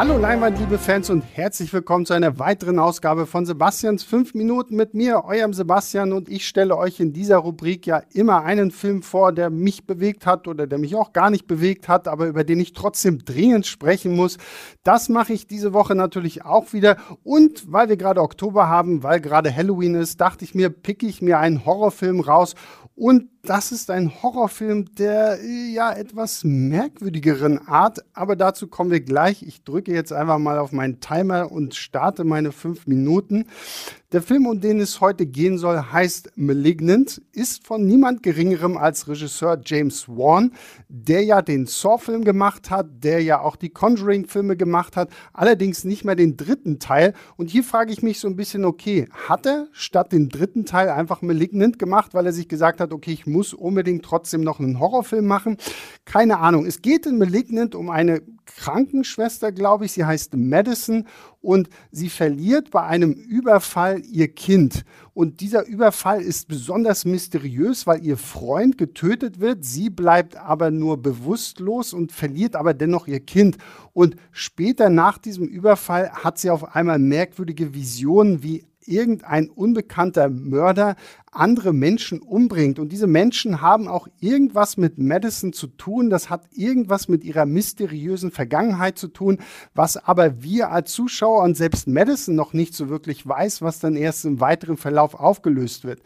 Hallo Leinwand, liebe Fans und herzlich willkommen zu einer weiteren Ausgabe von Sebastians 5 Minuten mit mir, eurem Sebastian und ich stelle euch in dieser Rubrik ja immer einen Film vor, der mich bewegt hat oder der mich auch gar nicht bewegt hat, aber über den ich trotzdem dringend sprechen muss. Das mache ich diese Woche natürlich auch wieder und weil wir gerade Oktober haben, weil gerade Halloween ist, dachte ich mir, picke ich mir einen Horrorfilm raus und das ist ein Horrorfilm der ja etwas merkwürdigeren Art, aber dazu kommen wir gleich. Ich drücke jetzt einfach mal auf meinen Timer und starte meine fünf Minuten. Der Film, um den es heute gehen soll, heißt Malignant, ist von niemand Geringerem als Regisseur James Wan, der ja den Saw-Film gemacht hat, der ja auch die Conjuring-Filme gemacht hat, allerdings nicht mehr den dritten Teil. Und hier frage ich mich so ein bisschen, okay, hat er statt den dritten Teil einfach Malignant gemacht, weil er sich gesagt hat, okay, ich muss unbedingt trotzdem noch einen Horrorfilm machen? Keine Ahnung. Es geht in Malignant um eine Krankenschwester, glaube ich. Sie heißt Madison und sie verliert bei einem Überfall ihr Kind. Und dieser Überfall ist besonders mysteriös, weil ihr Freund getötet wird. Sie bleibt aber nur bewusstlos und verliert aber dennoch ihr Kind. Und später nach diesem Überfall hat sie auf einmal merkwürdige Visionen, wie irgendein unbekannter Mörder andere Menschen umbringt. Und diese Menschen haben auch irgendwas mit Madison zu tun. Das hat irgendwas mit ihrer mysteriösen Vergangenheit zu tun, was aber wir als Zuschauer und selbst Madison noch nicht so wirklich weiß, was dann erst im weiteren Verlauf aufgelöst wird.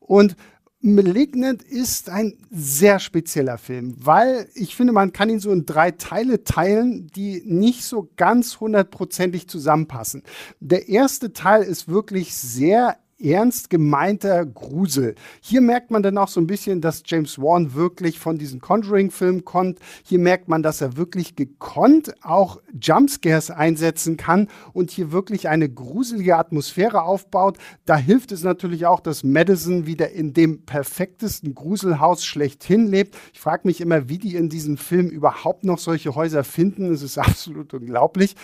Und Malignant ist ein sehr spezieller Film, weil ich finde, man kann ihn so in drei Teile teilen, die nicht so ganz hundertprozentig zusammenpassen. Der erste Teil ist wirklich sehr ernst gemeinter Grusel. Hier merkt man dann auch so ein bisschen, dass James Wan wirklich von diesen Conjuring-Filmen kommt. Hier merkt man, dass er wirklich gekonnt auch Jumpscares einsetzen kann und hier wirklich eine gruselige Atmosphäre aufbaut. Da hilft es natürlich auch, dass Madison wieder in dem perfektesten Gruselhaus schlechthin lebt. Ich frage mich immer, wie die in diesem Film überhaupt noch solche Häuser finden. Es ist absolut unglaublich.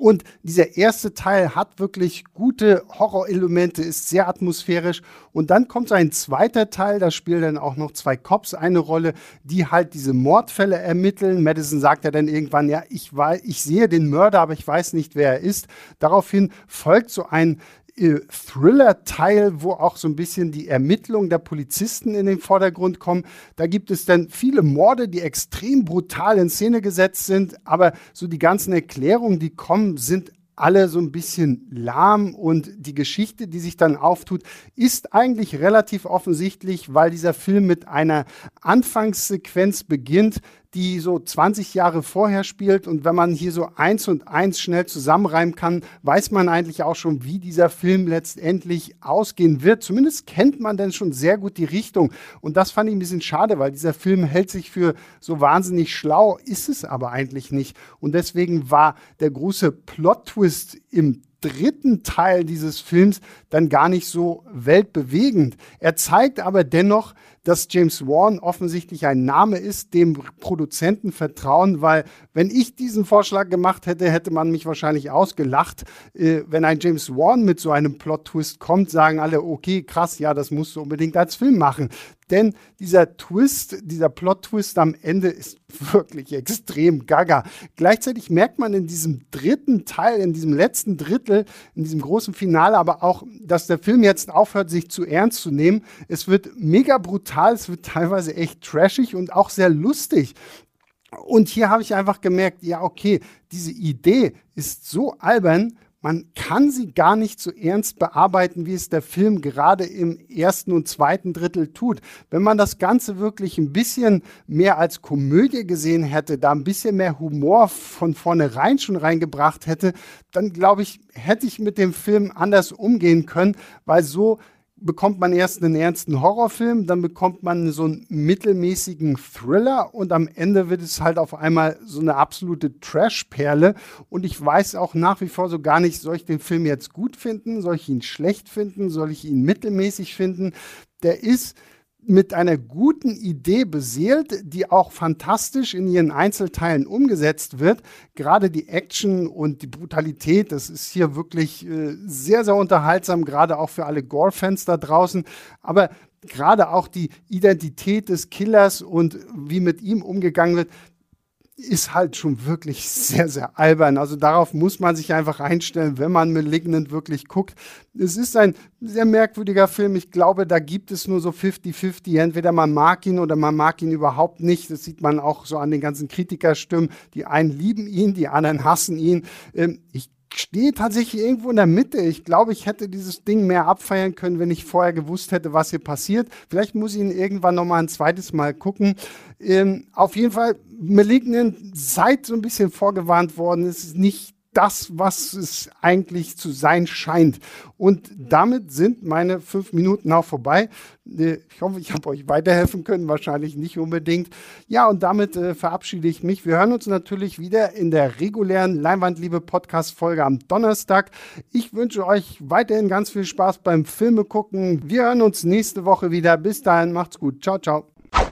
Und dieser erste Teil hat wirklich gute Horrorelemente, ist sehr atmosphärisch. Und dann kommt ein zweiter Teil, da spielen dann auch noch zwei Cops eine Rolle, die halt diese Mordfälle ermitteln. Madison sagt ja dann irgendwann, ja, ich, weiß, ich sehe den Mörder, aber ich weiß nicht, wer er ist. Daraufhin folgt so ein äh, Thriller-Teil, wo auch so ein bisschen die Ermittlungen der Polizisten in den Vordergrund kommen. Da gibt es dann viele Morde, die extrem brutal in Szene gesetzt sind, aber so die ganzen Erklärungen, die kommen, sind alle so ein bisschen lahm. Und die Geschichte, die sich dann auftut, ist eigentlich relativ offensichtlich, weil dieser Film mit einer Anfangssequenz beginnt, die so 20 Jahre vorher spielt. Und wenn man hier so eins und eins schnell zusammenreimen kann, weiß man eigentlich auch schon, wie dieser Film letztendlich ausgehen wird. Zumindest kennt man denn schon sehr gut die Richtung. Und das fand ich ein bisschen schade, weil dieser Film hält sich für so wahnsinnig schlau, ist es aber eigentlich nicht. Und deswegen war der große Plot-Twist im dritten Teil dieses Films dann gar nicht so weltbewegend. Er zeigt aber dennoch, dass James Wan offensichtlich ein Name ist, dem Produzenten vertrauen, weil wenn ich diesen Vorschlag gemacht hätte, hätte man mich wahrscheinlich ausgelacht. Äh, wenn ein James Wan mit so einem Plot-Twist kommt, sagen alle, okay, krass, ja, das musst du unbedingt als Film machen. Denn dieser Twist, dieser Plot-Twist am Ende ist wirklich extrem gaga. Gleichzeitig merkt man in diesem dritten Teil, in diesem letzten Drittel, in diesem großen Finale aber auch, dass der Film jetzt aufhört, sich zu ernst zu nehmen. Es wird mega brutal, es wird teilweise echt trashig und auch sehr lustig. Und hier habe ich einfach gemerkt, ja, okay, diese Idee ist so albern, man kann sie gar nicht so ernst bearbeiten, wie es der Film gerade im ersten und zweiten Drittel tut. Wenn man das Ganze wirklich ein bisschen mehr als Komödie gesehen hätte, da ein bisschen mehr Humor von vornherein schon reingebracht hätte, dann glaube ich, hätte ich mit dem Film anders umgehen können, weil so bekommt man erst einen ernsten Horrorfilm, dann bekommt man so einen mittelmäßigen Thriller und am Ende wird es halt auf einmal so eine absolute Trash-Perle. Und ich weiß auch nach wie vor so gar nicht, soll ich den Film jetzt gut finden, soll ich ihn schlecht finden, soll ich ihn mittelmäßig finden. Der ist mit einer guten Idee beseelt, die auch fantastisch in ihren Einzelteilen umgesetzt wird. Gerade die Action und die Brutalität, das ist hier wirklich äh, sehr, sehr unterhaltsam, gerade auch für alle Gore-Fans da draußen. Aber gerade auch die Identität des Killers und wie mit ihm umgegangen wird, ist halt schon wirklich sehr, sehr albern. Also darauf muss man sich einfach einstellen, wenn man Malignant wirklich guckt. Es ist ein sehr merkwürdiger Film. Ich glaube, da gibt es nur so 50-50. Entweder man mag ihn oder man mag ihn überhaupt nicht. Das sieht man auch so an den ganzen Kritikerstimmen. Die einen lieben ihn, die anderen hassen ihn. Ähm, ich stehe tatsächlich irgendwo in der Mitte. Ich glaube, ich hätte dieses Ding mehr abfeiern können, wenn ich vorher gewusst hätte, was hier passiert. Vielleicht muss ich ihn irgendwann noch mal ein zweites Mal gucken. Ähm, auf jeden Fall, Malignant seid so ein bisschen vorgewarnt worden. Es ist nicht das, was es eigentlich zu sein scheint. Und damit sind meine fünf Minuten auch vorbei. Äh, ich hoffe, ich habe euch weiterhelfen können, wahrscheinlich nicht unbedingt. Ja, und damit äh, verabschiede ich mich. Wir hören uns natürlich wieder in der regulären Leinwandliebe Podcast Folge am Donnerstag. Ich wünsche euch weiterhin ganz viel Spaß beim Filme gucken. Wir hören uns nächste Woche wieder. Bis dahin, macht's gut. Ciao, ciao.